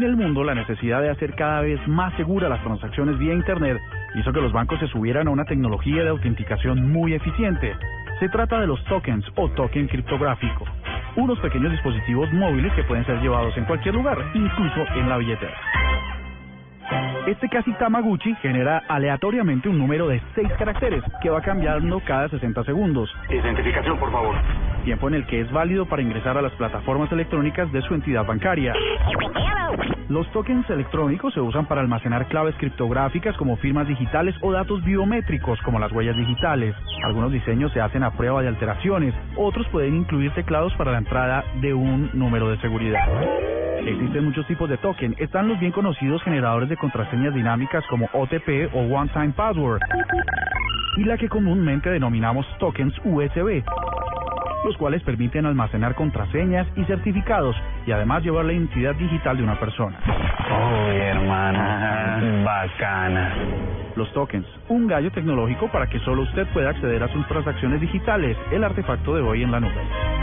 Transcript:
En el mundo, la necesidad de hacer cada vez más seguras las transacciones vía Internet hizo que los bancos se subieran a una tecnología de autenticación muy eficiente. Se trata de los tokens o token criptográfico, unos pequeños dispositivos móviles que pueden ser llevados en cualquier lugar, incluso en la billetera. Este casi Tamaguchi genera aleatoriamente un número de 6 caracteres que va cambiando cada 60 segundos. Identificación, por favor. Tiempo en el que es válido para ingresar a las plataformas electrónicas de su entidad bancaria. Los tokens electrónicos se usan para almacenar claves criptográficas como firmas digitales o datos biométricos como las huellas digitales. Algunos diseños se hacen a prueba de alteraciones, otros pueden incluir teclados para la entrada de un número de seguridad. Existen muchos tipos de token. Están los bien conocidos generadores de contraseñas dinámicas como OTP o One Time Password y la que comúnmente denominamos tokens USB los cuales permiten almacenar contraseñas y certificados y además llevar la identidad digital de una persona. Oh, hermana, bacana. Los tokens, un gallo tecnológico para que solo usted pueda acceder a sus transacciones digitales, el artefacto de hoy en la nube.